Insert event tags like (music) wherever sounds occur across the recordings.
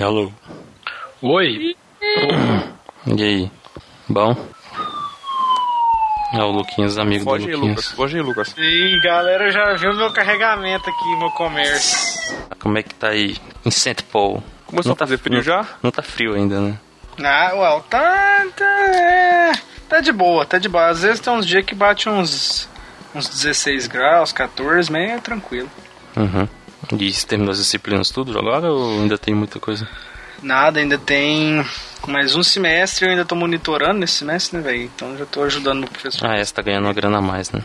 Alô. Oi. E aí? Bom? É o Luquinhas, amigo Foge do aí, Luquinhas. Lucas. Foge aí, Lucas. E galera, já viu meu carregamento aqui, meu comércio. Como é que tá aí em St. Paul? Começou Não a fazer frio não- já? Não tá frio ainda, né? Ah, well, tá. Tá, é, tá de boa, tá de boa. Às vezes tem uns dias que bate uns, uns 16 graus, 14, mas é tranquilo. Uhum. E você terminou as disciplinas tudo agora ou ainda tem muita coisa? Nada, ainda tem mais um semestre, eu ainda tô monitorando nesse semestre, né, velho? Então já tô ajudando meu professor. Ah, é, você tá ganhando uma grana a mais, né?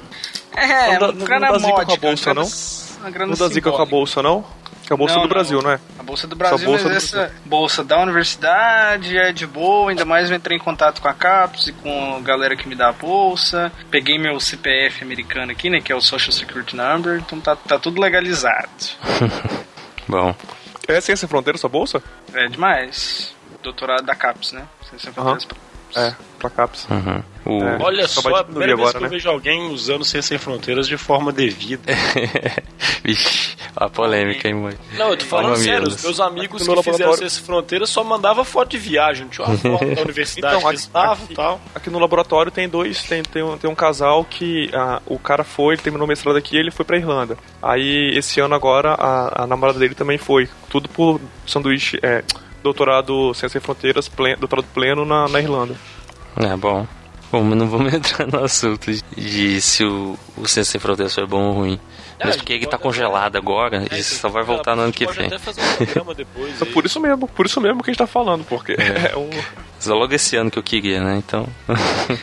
É, Não dá- uma não grana dá zica com a módica, bolsa, grana- não? Uma grana Não dá zica com a bolsa, não? Que é a bolsa Não, do não. Brasil, não é? A Bolsa do Brasil, bolsa mas do essa bolsa da universidade é de boa, ainda mais eu entrei em contato com a CAPES e com a galera que me dá a bolsa. Peguei meu CPF americano aqui, né, que é o Social Security Number, então tá, tá tudo legalizado. (laughs) Bom. É Ciência Sem Fronteira sua bolsa? É demais. Doutorado da CAPES, né? Ciência. Fronteiras. É, pra CAPES. Uhum. O... É. Olha Só a primeira vez agora, que eu né? vejo alguém usando Ciência Sem Fronteiras de forma devida. (laughs) Vixe, a polêmica, hein, mãe? Não, eu tô falando Mamilos. sério, os meus amigos que fizeram laboratório- Ciência Sem Fronteiras só mandavam foto de viagem, não tinha uma foto da (laughs) universidade Então, que eles aqui- estavam aqui- e tal. Aqui no laboratório tem dois, tem, tem, um, tem um casal que ah, o cara foi, ele terminou o mestrado aqui e ele foi pra Irlanda. Aí esse ano agora a, a namorada dele também foi. Tudo por sanduíche, é, doutorado Ciência Sem Fronteiras, plen, doutorado pleno na, na Irlanda. É, bom. Bom, mas não vamos (laughs) entrar no assunto de se o, o Ciência Sem Fronteiras foi bom ou ruim. É, Mas porque ele tá congelado agora É, e só vai voltar no ano que vem. um programa depois. Então, (laughs) aí. por isso mesmo, por isso mesmo que a gente tá falando, porque é, (laughs) um. Só logo esse ano que eu queria, né? Então,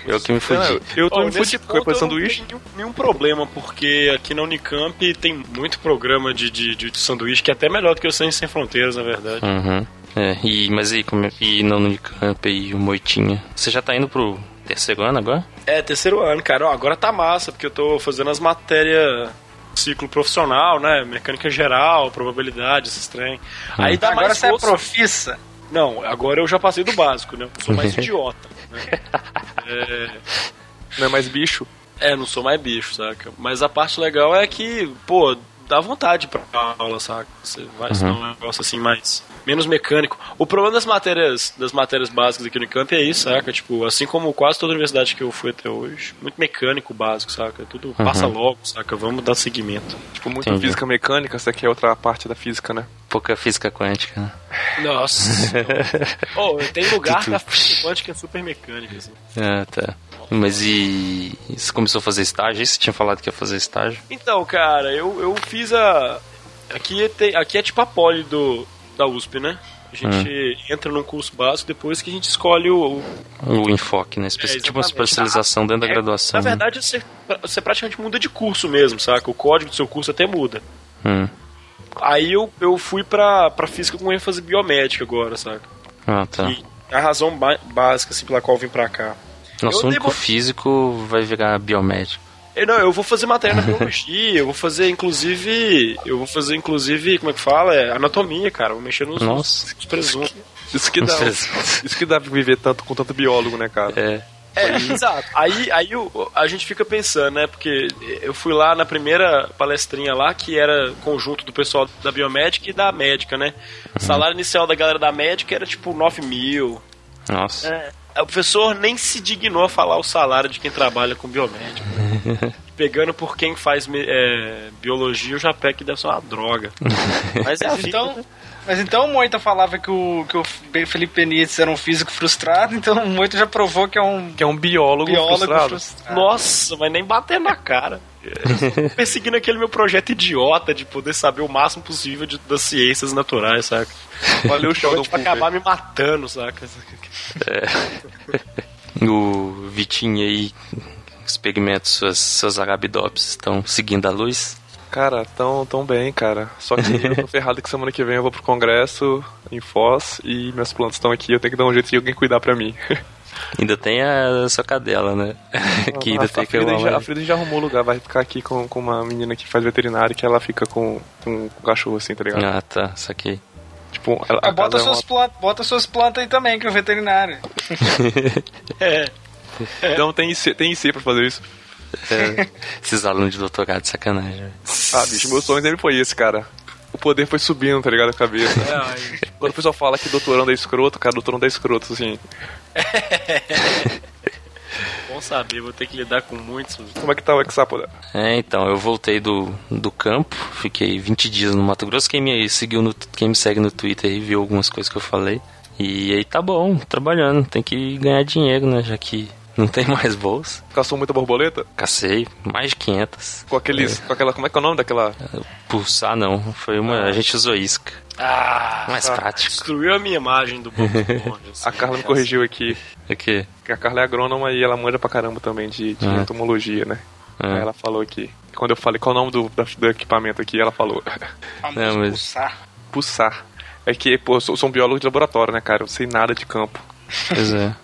eu que me fudi. Não, eu tô Ó, me fudido com ponto o eu não sanduíche. tenho nenhum, nenhum problema, porque aqui na Unicamp tem muito programa de, de, de sanduíche que é até melhor do que o Ciência Sem Fronteiras, na verdade. Uhum. É, e, mas e, como, é- e no Unicamp e o Moitinha? Você já tá indo pro terceiro ano agora? É, terceiro ano, cara. Ó, agora tá massa, porque eu tô fazendo as matérias ciclo profissional, né? Mecânica geral, probabilidade, esses trem. Aí dá Agora mais você é força. profissa. Não, agora eu já passei do básico, né? Eu sou mais (laughs) idiota. Né? (laughs) É, Não é mais bicho. é, não sou mais bicho, saca? Mas a parte legal é que, pô, dá vontade pra aula, saca? Você vai estudar um negócio assim mais. Menos mecânico. O problema das matérias, das matérias básicas aqui no Unicamp é isso, saca? Tipo, assim como quase toda universidade que eu fui até hoje, muito mecânico básico, saca? Tudo passa logo, saca? Vamos dar seguimento. Tipo, muita Entendi. física mecânica, essa aqui é outra parte da física, né? Pouca física quântica, né? Nossa. (laughs) oh, tem lugar Tudo. que a física quântica é super mecânica, assim. Ah, tá. Mas e. Você começou a fazer estágio? Você tinha falado que ia fazer estágio? Então, cara, eu, eu fiz a. Aqui, tem, aqui é tipo a poli do, da USP, né? A gente entra num curso básico depois que a gente escolhe o. o- O enfoque, né? Espe- É, tipo uma especialização dentro da É, graduação. Na verdade, você, você praticamente muda de curso mesmo, saca? O código do seu curso até muda. né? Hum. Aí eu, eu fui pra, pra física com ênfase biomédica agora, saca? Ah, tá. E a razão básica, assim, pela qual eu vim pra cá. Nosso eu único devo- físico vai virar biomédico. Eu, não, eu vou fazer matéria na biologia, eu vou fazer inclusive. Eu vou fazer inclusive, como é que fala? É, anatomia, cara. Vou mexer nos, Nossa. nos presuntos. Isso que dá. isso que dá pra viver tanto com tanto biólogo, né, cara? É. É, exato. Aí, aí o- a gente fica pensando, né? Porque eu fui lá na primeira palestrinha lá, que era conjunto do pessoal da biomédica e da médica, né? O salário inicial da galera da médica era tipo 9 mil. Nossa. É, o professor nem se dignou a falar o salário de quem trabalha com biomédica. (laughs) Pegando por quem faz é, biologia, pego que deve ser uma droga. (laughs) Mas é vida, Então, mas então o Moita falava que o, que o Felipe Benítez era um físico frustrado, então o Moita já provou que é um Que é um biólogo, biólogo frustrado. frustrado. Nossa, mas nem bater na cara. Perseguindo aquele meu projeto idiota de poder saber o máximo possível de- das ciências naturais, saca? Valeu, (laughs) Sheldon Pra acabar me matando, saca? O Vitinho aí, experimentos, suas, suas arabidopsis estão seguindo a luz. Cara, tão, tão bem, cara. Só que eu tô ferrado que semana que vem eu vou pro congresso em Foz e minhas plantas estão aqui. Eu tenho que dar um jeito de alguém cuidar pra mim. (laughs) Ainda tem a sua cadela, né? (laughs) que ainda a, tem a, que Frida já, a. Frida já arrumou lugar, vai ficar aqui com, com uma menina que faz veterinário que ela fica com, com, com cachorro assim, tá ligado? Ah, tá, saquei. Tipo, ela, Ah, bota, é suas plantas, bota suas plantas aí também, que é o veterinário. (laughs) É. uma... Não, tem IC, tem IC pra fazer isso. É, esses alunos de doutorado, sacanagem. Ah, bicho, meu sonho sempre foi esse, cara. O poder foi subindo, tá ligado? A cabeça. É, aí- Quando o pessoal fala que doutorando é escroto, cara, doutorando é escroto, assim. (laughs) bom saber, vou ter que lidar com muitos. Como é que tá o Exapoda? É, então, eu voltei do, do campo, fiquei 20 dias no Mato Grosso. Quem me seguiu no, quem me segue no Twitter aí viu algumas coisas que eu falei. E aí tá bom, trabalhando, tem que ganhar dinheiro, né? Já que (laughs) não tem mais bolsa. Caçou muita borboleta? Cacei, mais de 500. Com aqueles. Com aquela. Como é que é o nome daquela. Pulsar não, foi uma. A gente usou isca. Ah, Mais prático. destruiu a minha imagem do Bob (laughs) assim. A Carla me corrigiu aqui. O quê? Que a Carla é agrônoma e ela manja pra caramba também de, de Ah. entomologia, né? Ah. Aí ela falou aqui. Quando eu falei qual é o nome do, do equipamento aqui, ela falou. (laughs) Não, mas- pulsar. Pulsar. É que, pô, eu sou, sou um biólogo de laboratório, né, cara? Eu sei nada de campo. Pois é.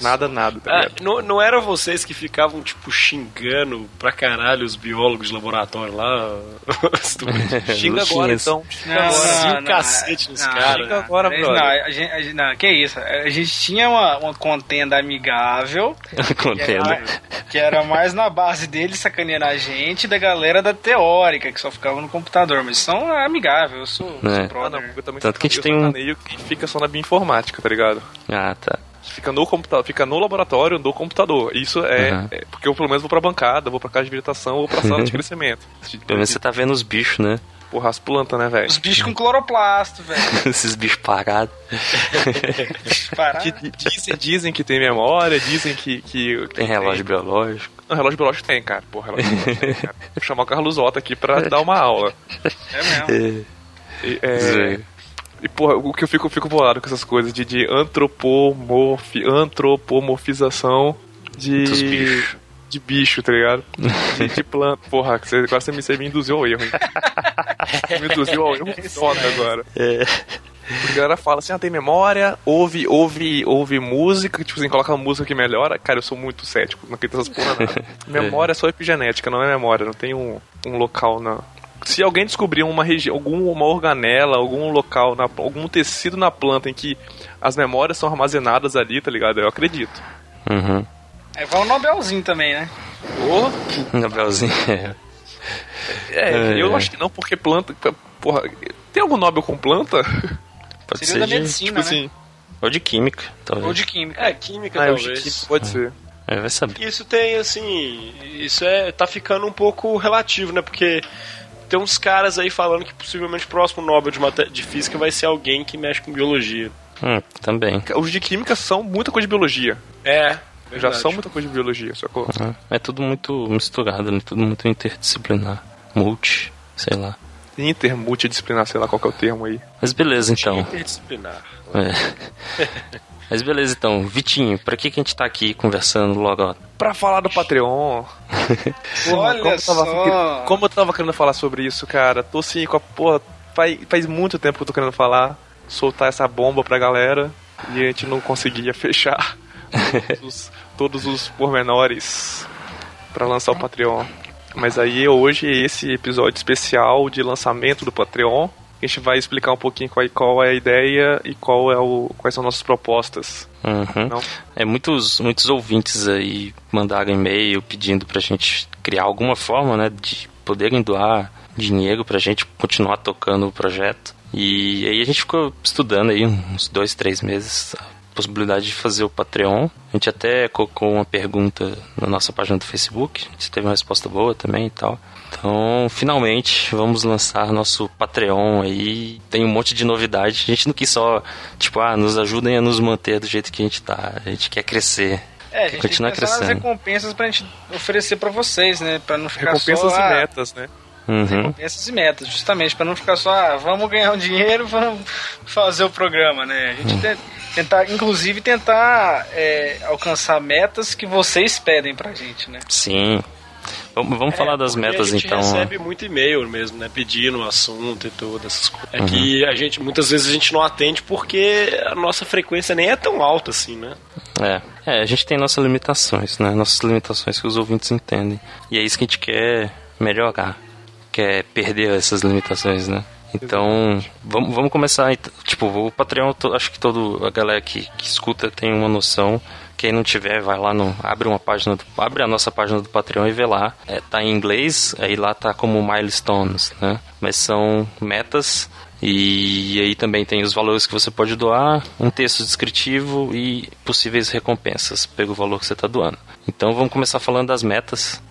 Nada, nada, tá Ah, não, não eram vocês que ficavam, tipo, xingando pra caralho os biólogos de laboratório lá? (laughs) (laughs) Xinga agora, então. Não, Xinga agora. Sim, não, cacete nos não, caras. não, Agora, não, brother. a gente, a gente- não, que isso? A gente tinha uma, uma contenda amigável, (laughs) que Contendo. era, que era mais na base dele sacaneando a gente e da galera da teórica, que só ficava no computador, mas são amigáveis, eu sou, É. sou Ah, não, brother. eu também Tanto que a gente tem um- que fica só na bioinformática, tá ligado? Ah, tá. Fica no computador, fica no laboratório do computador. Isso é, Uhum. é porque eu pelo menos vou pra bancada, vou pra casa de visitação ou pra sala de (laughs) crescimento. Pelo menos você tá vendo os bichos, né? Porra, as plantas, né, velho? Os bichos com cloroplasto, velho. (laughs) Esses bichos parados. (laughs) Que dizem, dizem que tem memória, dizem que. que Tem relógio biológico. Não, relógio biológico tem, cara. Porra, relógio biológico tem, cara. Vou chamar o Carlos Otto aqui pra dar uma aula. É mesmo. É, Zé. E, porra, o que eu fico, fico bolado com essas coisas de, de antropomorfi, antropomorfização de. Dos bichos. De bicho, tá ligado? De, de planta. (laughs) Porra, você, agora você me, você me induziu ao erro, hein? Me induziu ao erro foda (laughs) agora. Porque a galera fala assim, ah, tem memória, ouve, ouve, ouve música, tipo assim, coloca uma música que melhora. Cara, eu sou muito cético, não acredito nessas porra nada. (laughs) Memória é só epigenética, não é memória, não tem um, um local na. Se alguém descobrir uma região, alguma organela, algum local, na, algum tecido na planta em que as memórias são armazenadas ali, tá ligado? Eu acredito. Uhum. Aí vai o Nobelzinho também, né? Ô, Nobelzinho. É. é, É. eu acho que não, porque planta. Porra, tem algum Nobel com planta? Pode Seria ser da de, medicina, tipo né? assim. ou de química, talvez. Ou de química. É, química Ah, talvez. que pode ser. É, vai saber. Isso tem, assim, isso é, tá ficando um pouco relativo, né? Porque tem uns caras aí falando que possivelmente o próximo Nobel de, de Física vai ser alguém que mexe com biologia. Hum, também. Os de química são muita coisa de biologia. É, Já verdade. são muita coisa de biologia, sacou? Uhum. É tudo muito misturado, né? Tudo muito interdisciplinar. Multi, sei lá. Inter, multidisciplinar, sei lá qual que é o termo aí. Mas beleza, então. Interdisciplinar. É. (laughs) Mas beleza, então. Vitinho, pra que, que a gente tá aqui conversando logo? Pra falar do Patreon. (laughs) Olha como, eu tava, só. como eu tava querendo falar sobre isso, cara. Tô assim com a porra. Faz, faz muito tempo que eu tô querendo falar. Soltar essa bomba pra galera. E a gente não conseguia (laughs) fechar todos os, todos os pormenores pra lançar o Patreon. Mas aí hoje, esse episódio especial de lançamento do Patreon. A gente vai explicar um pouquinho qual, qual é a ideia e qual é o, quais são nossas propostas. Uhum. É, muitos, muitos ouvintes aí mandaram e-mail pedindo pra gente criar alguma forma, né, de poderem doar dinheiro pra gente continuar tocando o projeto. E aí a gente ficou estudando aí uns dois, três meses possibilidade de fazer o Patreon. A gente até colocou uma pergunta na nossa página do Facebook, a gente teve uma resposta boa também e tal. Então, finalmente, vamos lançar nosso Patreon aí. Tem um monte de novidade. A gente não quis só, tipo, ah, nos ajudem a nos manter do jeito que a gente tá. A gente quer crescer. É, a gente Continuar tem que nas crescendo. recompensas pra gente oferecer pra vocês, né? Pra não ficar Recompensas só... e ah, metas, né? Uhum. Recompensas e metas, justamente, pra não ficar só, ah, vamos ganhar um dinheiro, (laughs) vamos fazer o programa, né? A gente tem- tentar, inclusive, tentar é, alcançar metas que vocês pedem pra gente, né? Sim. Vamos, vamos falar das metas a gente então. recebe muito e-mail mesmo, né? Pedindo o assunto e todas essas coisas. É Uhum. que a gente, muitas vezes a gente não atende porque a nossa frequência nem é tão alta assim, né? É. é, a gente tem nossas limitações, né? Nossas limitações que os ouvintes entendem. E é isso que a gente quer melhorar. Quer perder essas limitações, né? Então, vamos, vamos começar. Tipo, o Patreon, acho que todo a galera que, que escuta tem uma noção. Quem não tiver, vai lá no. Abre uma página do, Abre a nossa página do Patreon e vê lá. É, tá em inglês, aí lá tá como milestones, né? Mas são metas e aí também tem os valores que você pode doar, um texto descritivo e possíveis recompensas pelo valor que você está doando. Então vamos começar falando das metas.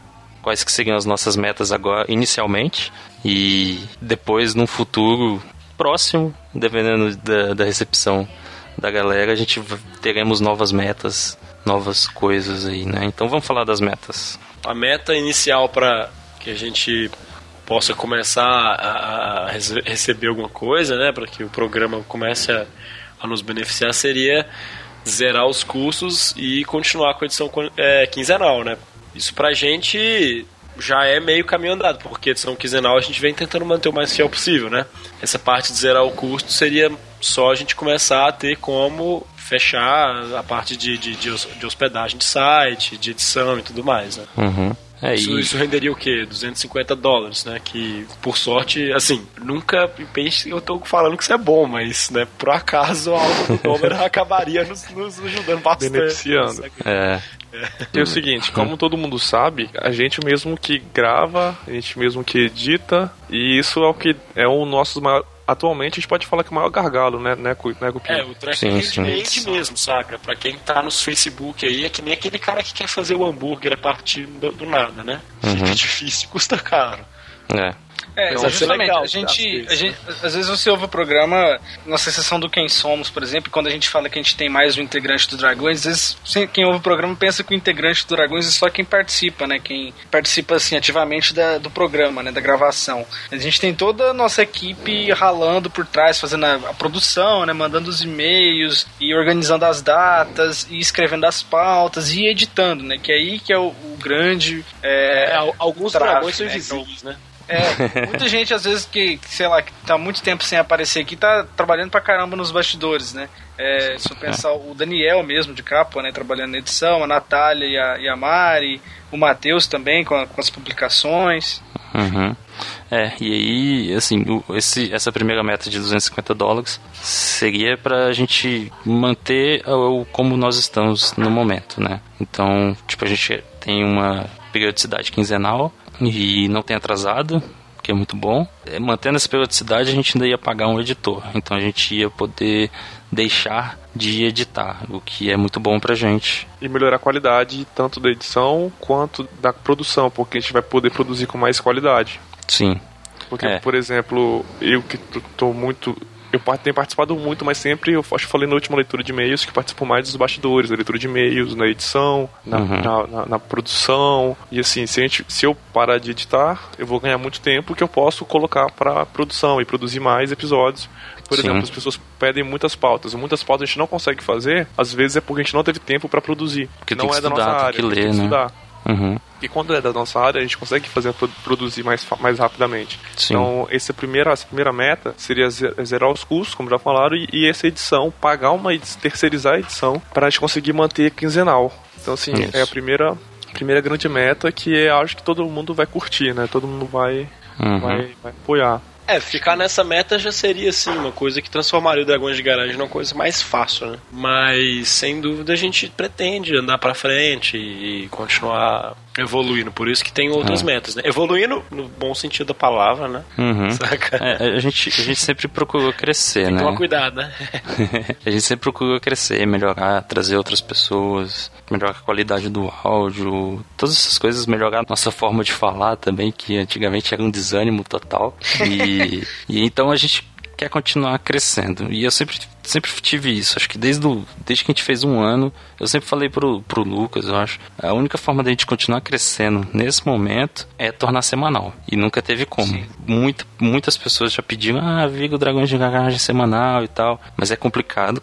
Quais que seriam as nossas metas agora, inicialmente, e depois, num futuro próximo, dependendo da, da recepção da galera, a gente teremos novas metas, novas coisas aí, né? Então vamos falar das metas. A meta inicial para que a gente possa começar a, a receber alguma coisa, né, para que o programa comece a, a, nos beneficiar, seria zerar os custos e continuar com a edição é, quinzenal, né? Isso pra gente já é meio caminho andado, porque edição quinzenal a gente vem tentando manter o mais fiel possível, né? Essa parte de zerar o custo seria só a gente começar a ter como fechar a parte de, de, de hospedagem de site, de edição e tudo mais, né? Uhum. É, isso, e... isso, renderia o quê? 250 dólares, né? Que, por sorte, assim, nunca pense eu tô falando que isso é bom, mas, né, por acaso, algo do dólar (laughs) acabaria nos, nos ajudando bastante. Beneficiando. É. É. o seguinte, como todo mundo sabe, a gente mesmo que grava, a gente mesmo que edita, e isso é o que é o nosso maior atualmente a gente pode falar que é o maior gargalo, né, né, né? É, o track sim, sim. mesmo, saca? Pra quem tá no Facebook aí, é que nem aquele cara que quer fazer o hambúrguer a partir do, do nada, né? Uhum. Fica difícil, custa caro. É. É, então, justamente. Legal, a, gente, a gente, às vezes você ouve o programa, na sessão do Quem Somos, por exemplo, quando a gente fala que a gente tem mais um integrante do Dragões, às vezes quem ouve o programa pensa que o integrante do Dragões é só quem participa, né? Quem participa, assim, ativamente da, do programa, né? Da gravação. A gente tem toda a nossa equipe ralando por trás, fazendo a, a produção, né? Mandando os e-mails e organizando as datas e escrevendo as pautas e editando, né? Que é aí que é o, o grande. É, é, alguns dragões são né? invisíveis, né? É, muita (laughs) gente, às vezes, que, sei lá, que tá muito tempo sem aparecer aqui, tá trabalhando pra caramba nos bastidores, né? É, se eu pensar o Daniel mesmo de capa, né, trabalhando na edição, a Natália e a, e a Mari, o Matheus também com, a, com, as publicações. Uhum. É, e aí, assim, esse, essa primeira meta de 250 dólares seria para a gente manter o, como nós estamos no momento, né? Então, tipo, a gente tem uma periodicidade quinzenal e não tem atrasado, que é muito bom. É, mantendo essa periodicidade, a gente ainda ia pagar um editor, então a gente ia poder deixar de editar, o que é muito bom pra gente. E melhorar a qualidade tanto da edição quanto da produção, porque a gente vai poder produzir com mais qualidade. Sim. Porque, é. por exemplo, eu que estou muito eu tenho participado muito, mas sempre, eu acho que falei na última leitura de e-mails que participo mais dos bastidores, da leitura de e-mails, na edição, na, uhum. na, na, na, produção. E assim, se, gente, se eu parar de editar, eu vou ganhar muito tempo que eu posso colocar para produção e produzir mais episódios. Por Sim. exemplo, as pessoas pedem muitas pautas. Muitas pautas a gente não consegue fazer, às vezes é porque a gente não teve tempo para produzir. Porque não é estudar, da nossa área, que ler, tem que né? estudar. Uhum. E quando é da nossa área, a gente consegue fazer produzir mais, mais rapidamente. Sim. Então, essa primeira, essa primeira meta seria zerar os custos, como já falaram, e, e essa edição, pagar uma terceirizar a edição para a gente conseguir manter quinzenal. Então, assim, Isso. é a primeira, primeira grande meta que eu acho que todo mundo vai curtir, né? Todo mundo vai, uhum. vai, vai apoiar. É, ficar nessa meta já seria, assim, uma coisa que transformaria o Dragões de Garagem numa coisa mais fácil, né? Mas, sem dúvida, a gente pretende andar pra frente e continuar evoluindo. Por isso que tem outras é. metas, né? Evoluindo no bom sentido da palavra, né? Uhum. Saca? É, a, gente, a gente sempre procurou crescer, tem né? Tomar cuidado, né? (laughs) a gente sempre procurou crescer, melhorar, trazer outras pessoas, melhorar a qualidade do áudio, todas essas coisas, melhorar a nossa forma de falar também, que antigamente era um desânimo total. E, (laughs) e então a gente quer continuar crescendo. E eu sempre, sempre tive isso. Acho que desde, do, desde que a gente fez um ano, eu sempre falei pro, pro Lucas, eu acho, a única forma da gente continuar crescendo nesse momento é tornar semanal. E nunca teve como. Muita, muitas pessoas já pediram, ah, Vigo Dragões de Garagem semanal e tal. Mas é complicado,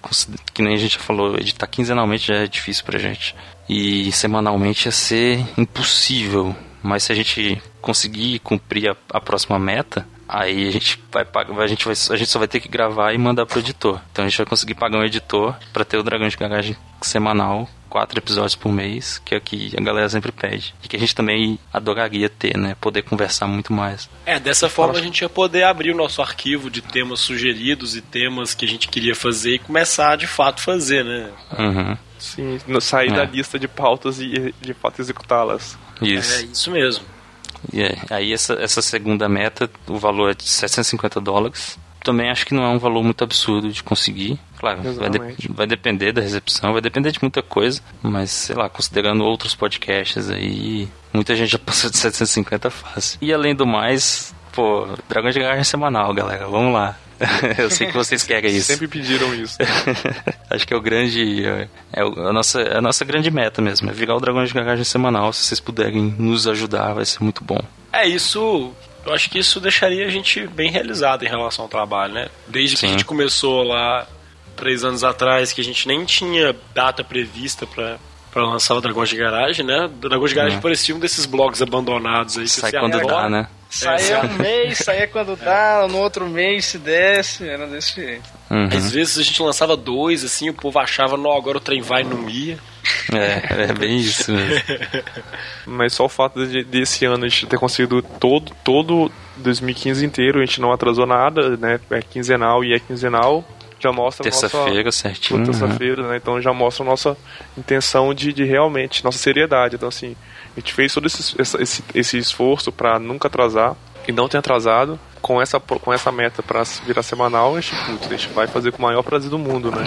que nem a gente já falou, editar quinzenalmente já é difícil pra gente. E semanalmente ia ser impossível. Mas se a gente conseguir cumprir a, a próxima meta, Aí a gente vai pagar, a gente vai, a gente só vai ter que gravar e mandar pro editor. Então a gente vai conseguir pagar um editor para ter o Dragão de Garagem semanal, quatro episódios por mês, que é o que a galera sempre pede. E que a gente também adoraria ter, né? Poder conversar muito mais. É, dessa forma a gente ia poder abrir o nosso arquivo de temas sugeridos e temas que a gente queria fazer e começar de fato fazer, né? Uhum. Sim, sair É. da lista de pautas e de fato executá-las. Isso. É isso mesmo. E é, aí essa, essa segunda meta, o valor é de 750 dólares. Também acho que não é um valor muito absurdo de conseguir. Claro, vai, de- vai depender da recepção, vai depender de muita coisa, mas sei lá, considerando outros podcasts aí, muita gente já (laughs) passou de 750 fácil. E além do mais, pô, Dragões de Garagem semanal, galera, vamos lá. (laughs) Eu sei que vocês querem isso. Sempre pediram isso. (laughs) Acho que é o grande. É, é a, nossa, a nossa grande meta mesmo. É virar o Dragões de Garagem semanal. Se vocês puderem nos ajudar, vai ser muito bom. É, isso. Eu acho que isso deixaria a gente bem realizado em relação ao trabalho, né? Desde que Sim. a gente começou lá três anos atrás, que a gente nem tinha data prevista pra, pra lançar o Dragões de Garagem, né? O Dragões de Garagem É. parecia um desses blogs abandonados aí. que Sai quando dá, né? Saía um mês, saía quando (laughs) dá, no outro mês se desce, era desse jeito. Uhum. Às vezes a gente lançava dois, assim, o povo achava, não, agora o trem vai e não ia. É, é bem isso mesmo. (laughs) Mas só o fato de desse ano a gente ter conseguido todo, todo 2015 inteiro, a gente não atrasou nada, né? É quinzenal e é quinzenal. Já mostra nossa- Terça-feira, certinho. Né? terça-feira, né? Então já mostra a nossa intenção de, de realmente, nossa seriedade. Então, assim, a gente fez todo esse, esse, esse esforço para nunca atrasar e não ter atrasado. Com essa, com essa meta para virar semanal, a gente, putz, a gente vai fazer com o maior prazer do mundo, né?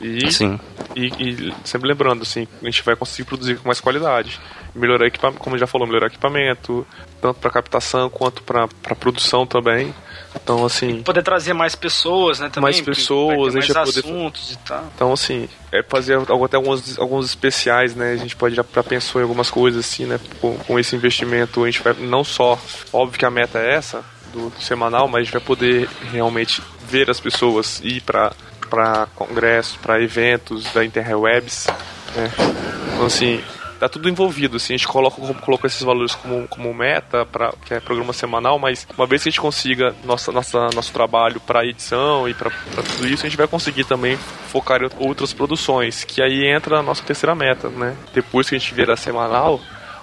E, Sim. e, e sempre lembrando, assim, a gente vai conseguir produzir com mais qualidade. Melhorar equipamento, como já falou, melhorar equipamento, tanto para captação quanto para produção também. Então, assim, Poder trazer mais pessoas, né? Também, Mais pessoas, mais vai poder- assuntos e tal. Então, assim, é fazer até alguns, alguns especiais, né? A gente pode já, já pensou em algumas coisas, assim, né? Com, com esse investimento, a gente vai não só, óbvio que a meta é essa, do, do semanal, mas a gente vai poder realmente ver as pessoas, ir para para congressos, para eventos da Interwebs, né? Então, assim, tá tudo envolvido, assim, a gente coloca, colocou esses valores como, como meta, pra, que é programa semanal, mas uma vez que a gente consiga nossa, nossa, nosso trabalho para edição e para tudo isso, a gente vai conseguir também focar em outras produções, que aí entra a nossa terceira meta, né? Depois que a gente virar semanal,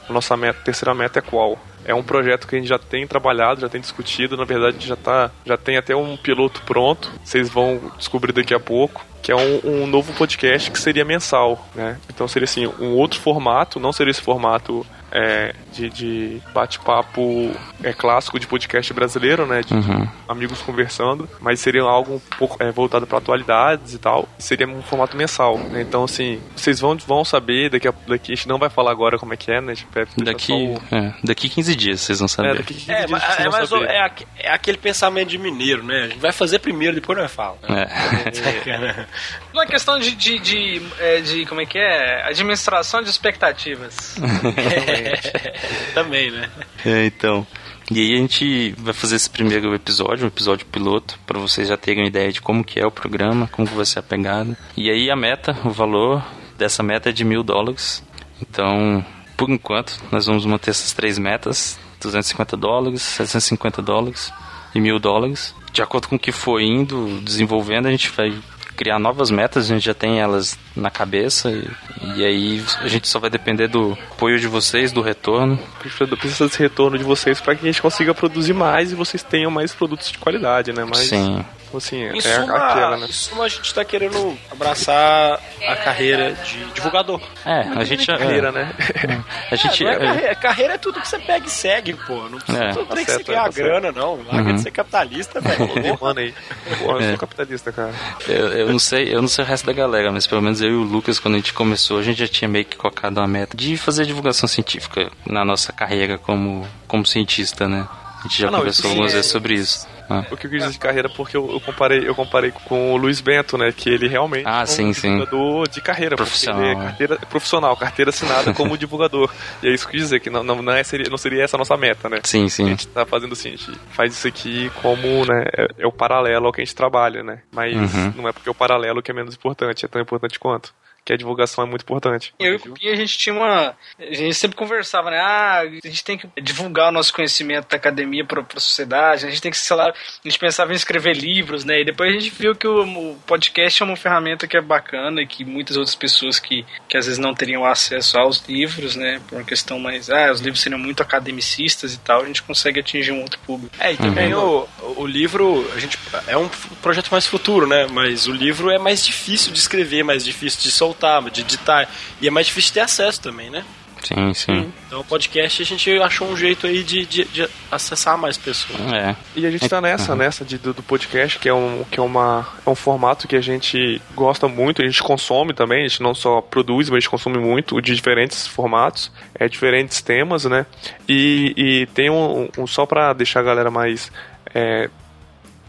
a nossa meta, terceira meta é qual? É um projeto que a gente já tem trabalhado, já tem discutido, na verdade já tá, já tem até um piloto pronto, vocês vão descobrir daqui a pouco, que é um, um novo podcast que seria mensal, né? Então seria assim, um outro formato, não seria esse formato é, de, de bate-papo é, clássico de podcast brasileiro, né? De Uhum. amigos conversando, mas seria algo um pouco é, voltado para atualidades e tal. Seria um formato mensal, né? Então, assim, vocês vão, vão saber, daqui a, daqui a gente não vai falar agora como é que é, né? A gente vai deixar Daqui, só o- é, daqui 15 dias vocês vão É, saber. daqui 15 É, dias é, mais saber. é, é aquele pensamento de mineiro, né? A gente vai fazer primeiro, depois (laughs) não é fala. É. Uma questão de, de, de, é, de, como é que é? Administração de expectativas. (laughs) (laughs) (laughs) Também, né? É, então. E aí a gente vai fazer esse primeiro episódio, um episódio piloto, para vocês já terem uma ideia de como que é o programa, como que vai ser a pegada. E aí a meta, o valor dessa meta é de mil dólares. Então, por enquanto, nós vamos manter essas três metas, 250 dólares, 750 dólares e mil dólares. De acordo com o que for indo, desenvolvendo, a gente vai criar novas metas, a gente já tem elas na cabeça e, e aí a gente só vai depender do apoio de vocês, do retorno Precisa precisa desse retorno de vocês para que a gente consiga produzir mais e vocês tenham mais produtos de qualidade, né? Mas, Sim. Assim, Em é suma, aquela, né? em suma, a gente tá querendo abraçar a carreira de divulgador. É, a gente já. Carreira, né? (laughs) A gente. É, é é, carreira, carreira é tudo que você pega e segue, pô. Não precisa É. tem que Tá você ganhar tá certo. grana, não. Larga Uhum. de ser capitalista, velho. (laughs) Mano aí. Pô, eu É. sou capitalista, cara. eu, eu não sei, eu não sei o resto da galera, mas pelo menos eu e o Lucas, quando a gente começou, a gente já tinha meio que colocado uma meta de fazer divulgação científica na nossa carreira como, como cientista, né? A gente já Ah, não, conversou algumas é- vezes sobre isso. Ah. O que eu quis dizer de carreira porque eu, eu comparei, eu comparei com o Luiz Bento, né? Que ele realmente Ah, é um sim, sim. divulgador de carreira. porque Profissional, é é. carteira, profissional, carteira assinada como (laughs) divulgador. E é isso que eu quis dizer, que não, não, não, é, seria, não seria essa a nossa meta, né? Sim, A sim. gente tá fazendo assim, a gente faz isso aqui como, né, é, é o paralelo ao que a gente trabalha, né? Mas Uhum. não é porque é o paralelo que é menos importante, é tão importante quanto. Que a divulgação é muito importante. Eu e o Cupim, a gente tinha uma. A gente sempre conversava, né? Ah, a gente tem que divulgar o nosso conhecimento da academia para a sociedade, a gente tem que, sei lá, a gente pensava em escrever livros, né? E depois a gente viu que o, o podcast é uma ferramenta que é bacana e que muitas outras pessoas que, que às vezes não teriam acesso aos livros, né? Por uma questão mais. Ah, os livros seriam muito academicistas e tal, a gente consegue atingir um outro público. É, e também o, o livro, a gente é um projeto mais futuro, né? Mas o livro é mais difícil de escrever, mais difícil de soltar, de editar. E é mais difícil de ter acesso também, né? Sim, sim. Então o podcast a gente achou um jeito aí de, de, de acessar mais pessoas. É. E a gente tá nessa, nessa de, do, do podcast, que é um, que é, uma, é um formato que a gente gosta muito, a gente consome também, a gente não só produz, mas a gente consome muito de diferentes formatos, é, diferentes temas, né? E, e tem um, um só pra deixar a galera mais é,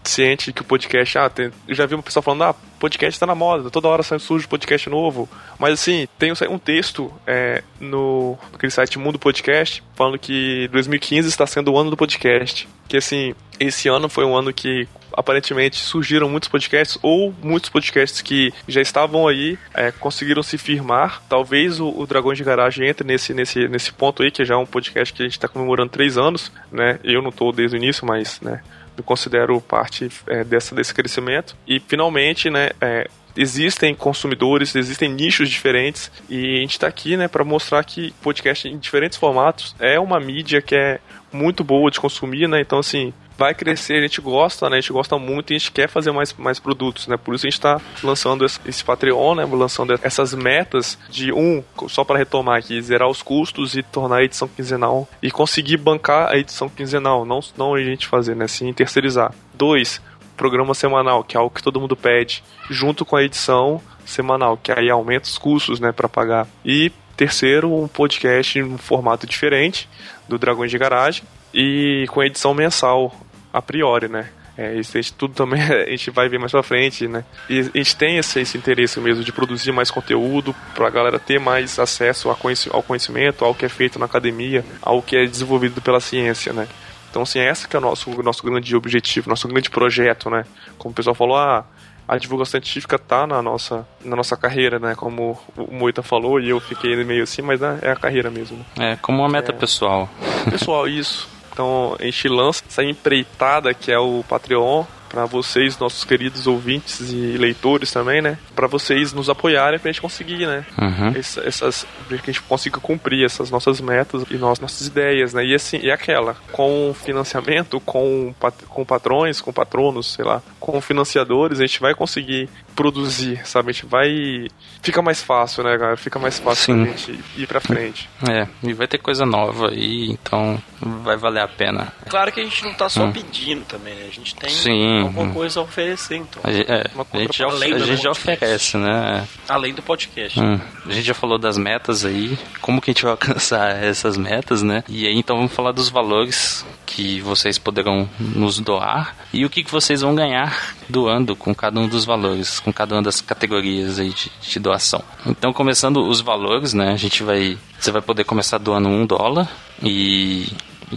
ciente que o podcast, ah, tem, eu já vi uma pessoa falando, ah, podcast tá na moda, toda hora surge podcast novo. Mas assim, tem um texto é, no aquele site Mundo Podcast falando que 2015 está sendo o ano do podcast. Que assim, esse ano foi um ano que aparentemente surgiram muitos podcasts ou muitos podcasts que já estavam aí é, conseguiram se firmar. Talvez o, o Dragões de Garagem entre nesse, nesse, nesse ponto aí, que já é um podcast que a gente está comemorando três anos, né? Eu não estou desde o início, mas, né? Eu considero parte é, dessa, desse crescimento. E finalmente, né, é, existem consumidores, existem nichos diferentes e a gente está aqui, né, para mostrar que podcast em diferentes formatos é uma mídia que é muito boa de consumir, né? Então assim, vai crescer, a gente gosta, né? A gente gosta muito e a gente quer fazer mais, mais produtos, né? Por isso a gente está lançando esse, Patreon, né? Lançando essas metas de um, só para retomar aqui, zerar os custos e tornar a edição quinzenal e conseguir bancar a edição quinzenal, não, não a gente fazer, né? Sim, terceirizar. Dois, programa semanal, que é algo que todo mundo pede, junto com a edição semanal, que aí aumenta os custos, né, para pagar. E terceiro, um podcast em um formato diferente do Dragões de Garagem e com edição mensal, a priori, né? É, isso a gente, tudo também (laughs) a gente vai ver mais pra frente, né? E a gente tem esse, esse interesse mesmo de produzir mais conteúdo pra galera ter mais acesso ao conhecimento, ao que é feito na academia, ao que é desenvolvido pela ciência, né? Então, assim, esse que é o nosso, nosso grande objetivo, nosso grande projeto, né? Como o pessoal falou, ah, a divulgação científica tá na nossa, na nossa carreira, né? Como o Moita falou, e eu fiquei meio assim, mas né, é a carreira mesmo. É, como uma meta é. pessoal. Pessoal, isso. Então a gente lança essa empreitada que é o Patreon para vocês, nossos queridos ouvintes e leitores também, né? Para vocês nos apoiarem pra gente conseguir, né? Uhum. Essa, essas, pra que a gente consiga cumprir essas nossas metas e nossas ideias, né? E assim, e aquela, com financiamento, com, com patrões, com patronos, sei lá, com financiadores, a gente vai conseguir produzir, sabe? A gente vai. Fica mais fácil, né, galera? Fica mais fácil Sim. pra gente ir pra frente. É, e vai ter coisa nova aí, então vai valer a pena. Claro que a gente não tá só hum. pedindo também, né? A gente tem Sim, alguma coisa a oferecer, então. A gente, é, a gente já, a gente já oferece, né? Além do podcast. Hum. A gente já falou das metas aí, como que a gente vai (laughs) alcançar essas metas, né? E aí então vamos falar dos valores que vocês poderão nos doar e o que, que vocês vão ganhar doando com cada um dos valores, com cada uma das categorias aí de, de doação. Então, começando os valores, né? A gente vai. Você vai poder começar doando um dólar e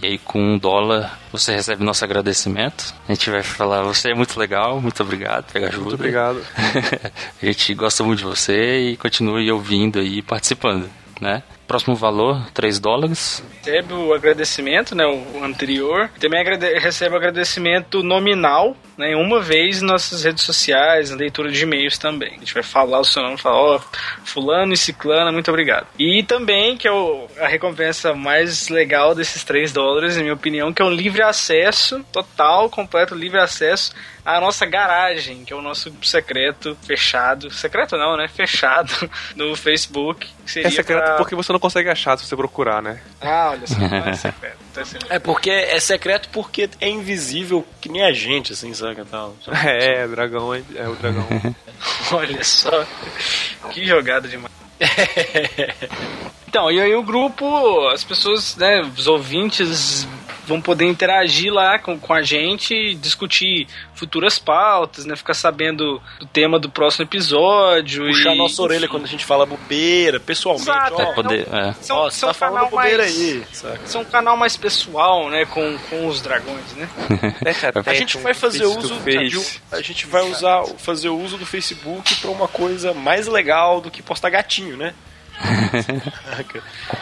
e aí, com um dólar, você recebe nosso agradecimento. A gente vai falar: você é muito legal, muito obrigado pela ajuda. Muito obrigado. (laughs) a gente gosta muito de você e continue ouvindo e participando, né? Próximo valor, 3 dólares. Recebe o agradecimento, né, o anterior. Também agrade recebe o agradecimento nominal, né, uma vez em nossas redes sociais, na leitura de e-mails também. A gente vai falar o seu nome, falar, ó, oh, fulano e ciclana, muito obrigado. E também, que é o, a recompensa mais legal desses 3 dólares, na minha opinião, que é um livre acesso, total, completo livre acesso a nossa garagem, que é o nosso secreto fechado. Secreto não, né? Fechado (laughs) no Facebook. é secreto pra... porque você não consegue achar se você procurar, né? Ah, olha só, não é secreto. Então, assim, é porque é secreto porque é invisível que nem a gente, assim, sabe? Tal. (laughs) É, o dragão é, é o dragão. (laughs) olha só, que jogada demais. (laughs) então, e aí o grupo, as pessoas, né, os ouvintes vão poder interagir lá com, com a gente, discutir futuras pautas, né? Ficar sabendo do tema do próximo episódio. Puxar e, nossa orelha quando a gente fala bobeira, pessoalmente. Exato, ó, poder, não, é. São, ó, você são tá falando canal bobeira mais, aí, saca? São um canal mais pessoal, né? Com, com os dragões, né? (laughs) A gente vai fazer uso face. a gente vai usar fazer uso do Facebook pra uma coisa mais legal do que postar gatinho, né?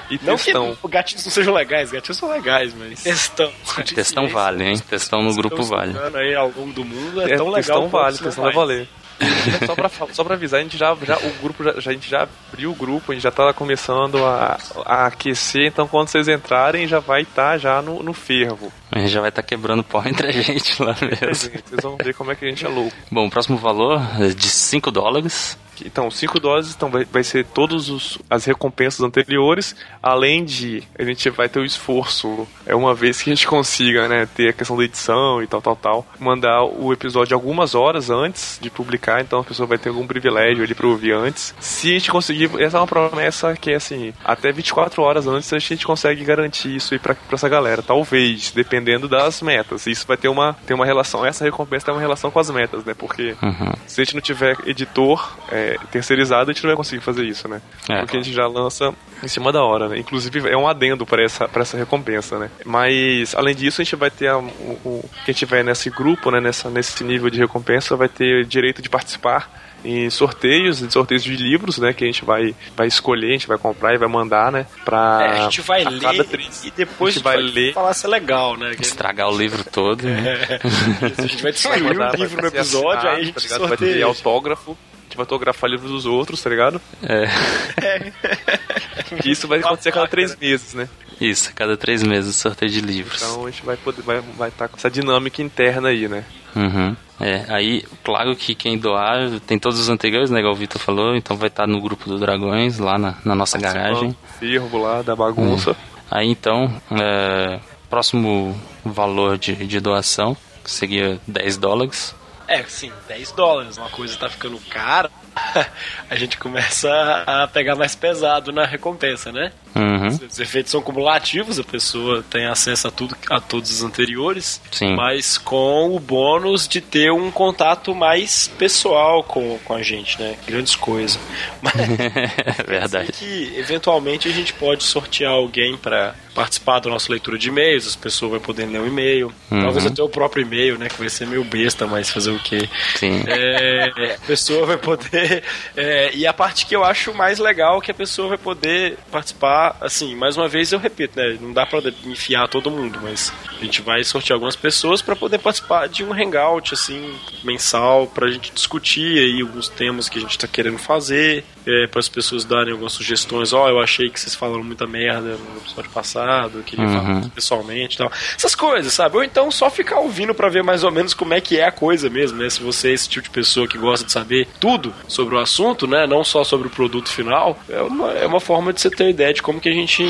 E não que gatinhos não sejam legais, gatinhos são legais, mas Questão. Textão vale, hein? Textão no grupo Estão vale. aí ao longo do mundo é, É, tão legal textão quanto vale, textão não vai valer. (laughs) só, pra, só pra avisar, a gente já, já o grupo já, já- a gente já abriu o grupo, a gente já tá começando a, a aquecer, então quando vocês entrarem já vai estar já no, no fervo. A gente já vai estar quebrando pau entre a gente lá mesmo. Vocês vão ver como é que a gente é louco. Bom, o próximo valor é de 5 dólares. Então, 5 doses então vai, vai ser todas as recompensas anteriores, além de a gente vai ter o esforço, é uma vez que a gente consiga, né, ter a questão da edição e tal, tal, tal, mandar o episódio algumas horas antes de publicar, então a pessoa vai ter algum privilégio ali pra ouvir antes. Se a gente conseguir, essa é uma promessa que é assim, até 24 horas antes a gente consegue garantir isso aí pra, pra essa galera, talvez, dependendo das metas. Isso vai ter uma, ter uma relação, essa recompensa tem uma relação com as metas, né, porque Uhum. se a gente não tiver editor é, terceirizado, a gente não vai conseguir fazer isso, né? É. Porque a gente já lança em cima da hora, né? Inclusive é um adendo para essa, pra essa recompensa, né? Mas, além disso, a gente vai ter a, o, o- quem tiver nesse grupo, né? Nessa, nesse nível de recompensa, vai ter direito de participar em sorteios, em sorteios de livros, né? Que a gente vai, vai escolher, a gente vai comprar e vai mandar, né? Pra, É, a gente vai a ler cada três- e depois a gente vai ler. falar se é legal, né? Que- Estragar o livro todo. né? a gente vai Vai distribuir o vai livro no episódio, assinado, aí a gente tá? Vai ter autógrafo, a gente vai autografar livros dos outros, tá ligado? É. E isso vai (laughs) acontecer a cada três meses, né? Isso, a cada três meses sorteio de livros. Então a gente vai poder vai vai estar com essa dinâmica interna aí, né? Uhum. É, aí, claro que quem doar tem todos os anteriores, né? Igual o Vitor falou, então vai estar no grupo do Dragões, lá na, na nossa garagem. Fervo lá da bagunça. Aí então, é, próximo valor de, de doação, que seria 10 dólares. É, sim, 10 dólares, uma coisa tá ficando cara, (laughs) a gente começa a pegar mais pesado na recompensa, né? Uhum. Os efeitos são cumulativos, a pessoa tem acesso a tudo, a todos os anteriores, Sim. mas com o bônus de ter um contato mais pessoal com, com a gente, né? Grandes coisas. (laughs) Mas (laughs) É verdade. que eventualmente a gente pode sortear alguém para participar da nossa leitura de e-mails, as pessoas vão poder ler o e-mail, Uhum. talvez até o próprio e-mail, né? Que vai ser meio besta, mas fazer o quê? Sim. É, a pessoa vai poder. é, e a parte que eu acho mais legal é que a pessoa vai poder participar. Assim, mais uma vez eu repito, né? Não dá pra enfiar todo mundo, mas a gente vai sortear algumas pessoas para poder participar de um hangout, assim, mensal, pra gente discutir aí alguns temas que a gente tá querendo fazer, é, para as pessoas darem algumas sugestões. Ó, eu achei que vocês falaram muita merda no episódio passado, eu queria Uhum. falar pessoalmente e tal. Essas coisas, sabe? Ou então só ficar ouvindo pra ver mais ou menos como é que é a coisa mesmo, né? Se você é esse tipo de pessoa que gosta de saber tudo sobre o assunto, né? Não só sobre o produto final, é uma, é uma forma de você ter ideia de como que a gente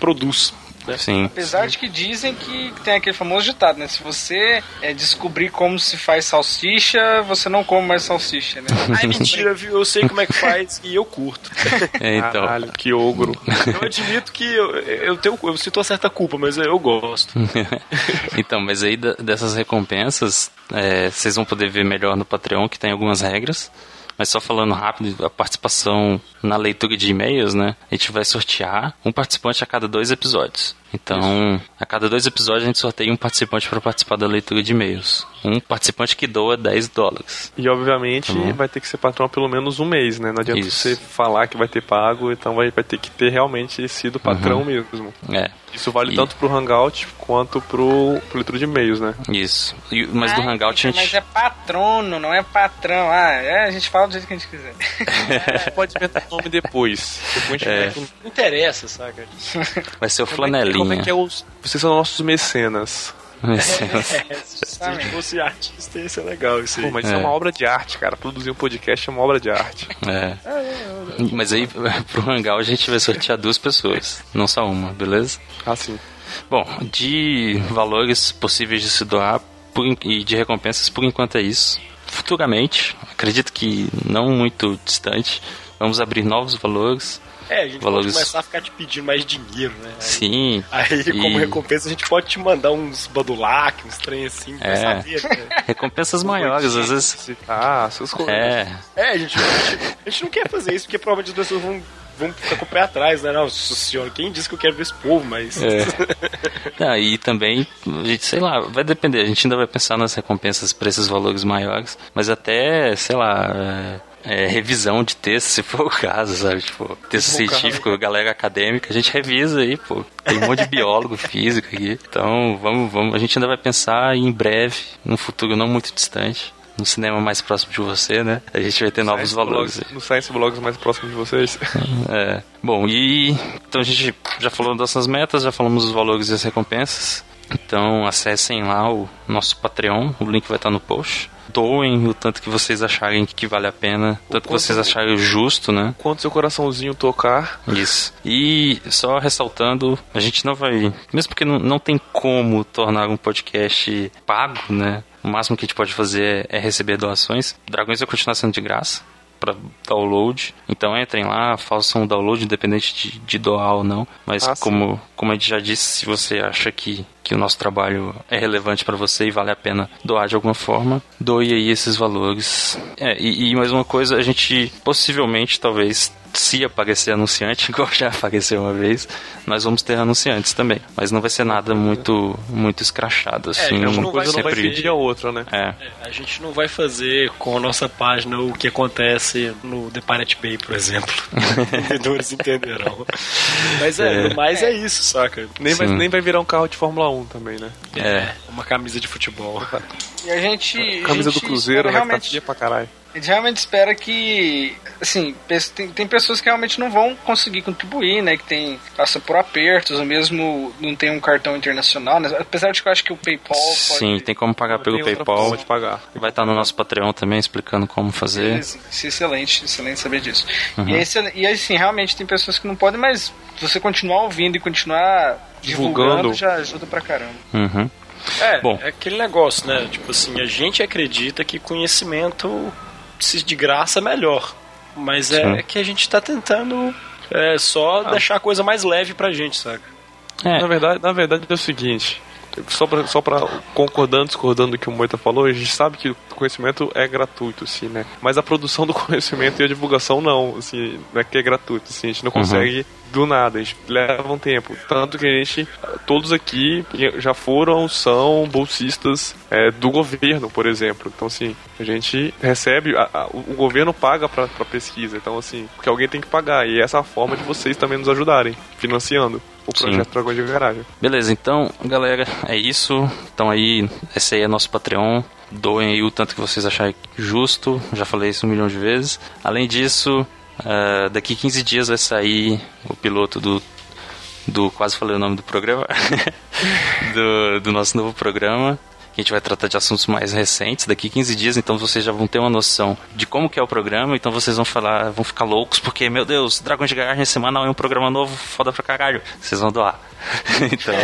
produz. Né? Sim. Apesar de que dizem que tem aquele famoso ditado, né? Se você é, descobrir como se faz salsicha, você não come mais salsicha, né? (laughs) Ai, mentira, viu? Eu sei como é que faz e eu curto. É, então. Caralho, que ogro. Eu admito que eu, eu tenho eu sinto uma certa culpa, mas eu gosto. (laughs) então, mas aí dessas recompensas, é, vocês vão poder ver melhor no Patreon, que tem algumas regras. Mas só falando rápido, a participação na leitura de e-mails, né? A gente vai sortear um participante a cada dois episódios. Então, a cada dois episódios a gente sorteia um participante para participar da leitura de e-mails. Um participante que doa 10 dólares. E obviamente Tá vai ter que ser patrão pelo menos um mês, né? Não adianta Isso. você falar que vai ter pago, então vai, vai ter que ter realmente sido patrão Uhum. mesmo. É, Isso vale E- tanto pro Hangout quanto pro, pro leitura de e-mails, né? isso. E- mas do Ai, Hangout a Mas gente. é patrono, não é patrão. Ah, é, a gente fala do jeito que a gente quiser. Você pode inventar o nome depois. (laughs) Depois a gente É. Não interessa, saca? Vai ser o é flanelinha. Como é que é os... Vocês são nossos mecenas. Vai ser- (laughs) Se a gente fosse artista, ia ser legal isso aí. Pô, mas isso é É. uma obra de arte, cara. Produzir um podcast é uma obra de arte. É. Mas aí, (laughs) pro Hangout a gente vai sortear duas pessoas, não só uma, beleza? Assim. Bom, de valores possíveis de se doar por e de recompensas, por enquanto é isso. Futuramente, acredito que não muito distante, vamos abrir novos valores. É, a gente valores... pode começar a ficar te pedindo mais dinheiro, né? Aí, Sim. Aí, como E- recompensa, a gente pode te mandar uns Badulac, uns trem assim, pra É. saber, né? (laughs) Recompensas maiores, às vezes. Ah, essas coisas. É, É, a gente, a, gente, a gente não quer fazer isso, porque provavelmente as pessoas vão, vão ficar com o pé atrás, né? Nossa senhora, quem disse que eu quero ver esse povo, mas... É. Ah, e também, a gente, sei lá, vai depender. A gente ainda vai pensar nas recompensas para esses valores maiores, mas até, sei lá, é, é, revisão de texto, se for o caso, sabe? Tipo, texto científico, galera acadêmica, a gente revisa aí, pô. Tem um monte de biólogo, (laughs) físico aqui. Então, vamos, vamos. A gente ainda vai pensar em breve, num futuro não muito distante. No cinema mais próximo de você, né? A gente vai ter novos Science valores. blogs- No Science Blogs mais próximo de vocês. (laughs) É. Bom, e então a gente já falou das nossas metas, já falamos dos valores e as recompensas. Então acessem lá o nosso Patreon, o link vai estar no post. Doem o tanto que vocês acharem que vale a pena, tanto que quanto- vocês acharem justo, né? Quando seu coraçãozinho tocar, Isso. E só ressaltando, a gente não vai. Mesmo porque não, não tem como tornar um podcast pago, né? O máximo que a gente pode fazer é receber doações. Dragões vai continuar sendo de graça para download. Então entrem lá, façam o download, independente de, de doar ou não. Mas Ah, como, como a gente já disse, se você acha que, que o nosso trabalho é relevante para você e vale a pena doar de alguma forma, doe aí esses valores. É, e, e mais uma coisa, a gente possivelmente, talvez, se aparecer anunciante, (laughs) igual já apareceu uma vez, nós vamos ter anunciantes também. Mas não vai ser nada muito muito escrachado, assim. É, uma não vai- coisa não vai sempre- pedir a outra, né? É, A gente não vai fazer com a nossa página o que acontece no The Pirate Bay, por exemplo. (laughs) Entendedores entenderão. Mas é, no mais é isso, saca? Nem vai, nem vai virar um carro de Fórmula 1 também, né? é. Uma camisa de futebol. E a gente. a Camisa gente do Cruzeiro, né? Que tá realmente, feia pra caralho. A gente realmente espera que. Assim, tem, tem pessoas que realmente não vão conseguir contribuir, né? Que tem, passa por apertos, ou mesmo não tem um cartão internacional, né? Apesar de que eu acho que o PayPal pode. Sim, tem como pagar pelo PayPal. forma de pagar. Vai estar no nosso Patreon também explicando como fazer. Isso, isso é excelente, excelente saber disso. Uhum. E, é e assim, realmente tem pessoas que não podem, mas se você continuar ouvindo e continuar divulgando, Divulgando. já ajuda pra caramba. Uhum. É, Bom. é aquele negócio, né? Tipo assim, a gente acredita que conhecimento se de graça é melhor. Mas Sim. é que a gente tá tentando é, só deixar a coisa mais leve pra gente, saca? É, Na verdade, na verdade é o seguinte, só pra, só pra concordando, discordando do que o Moita falou, a gente sabe que o conhecimento é gratuito, assim, né? Mas a produção do (laughs) conhecimento e a divulgação não, assim, não é que é gratuito, assim, a gente não consegue do nada, a gente leva um tempo. Tanto que a gente, todos aqui já foram, são bolsistas é, do governo, por exemplo. Então, assim, a gente recebe, a- a- o governo paga pra, pra pesquisa, então, assim, porque alguém tem que pagar, e essa é a forma de vocês também nos ajudarem, financiando o Sim. projeto Dragões de Garagem. Beleza, então, galera, é isso. Então aí, esse aí é nosso Patreon. Doem aí o tanto que vocês acharem justo. Já falei isso um milhão de vezes. Além disso, ah, daqui 15 dias vai sair o piloto do. do quase falei o nome do programa. (laughs) do, do nosso novo programa. Que a gente vai tratar de assuntos mais recentes daqui 15 dias, então vocês já vão ter uma noção de como que é o programa, então vocês vão falar, vão ficar loucos, porque, meu Deus, Dragões de Garagem semanal é um programa novo, foda pra caralho. Vocês vão doar. (laughs) então.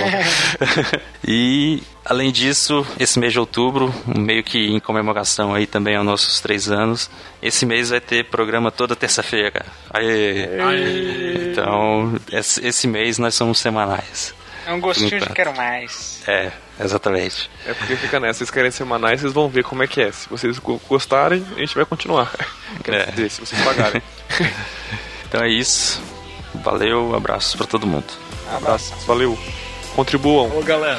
(laughs) e além disso, esse mês de outubro, meio que em comemoração aí também aos nossos três anos, esse mês vai ter programa toda terça-feira. Aê! Então, esse mês nós somos semanais. É um gostinho de quero mais. É, exatamente. É porque fica nessa, vocês querem semanais, vocês vão ver como é que é. Se vocês go- gostarem, a gente vai continuar. (laughs) Quer É. dizer, se vocês pagarem. (laughs) Então é isso. Valeu, abraços pra todo mundo. Abraço, valeu. Contribuam. Ô galera,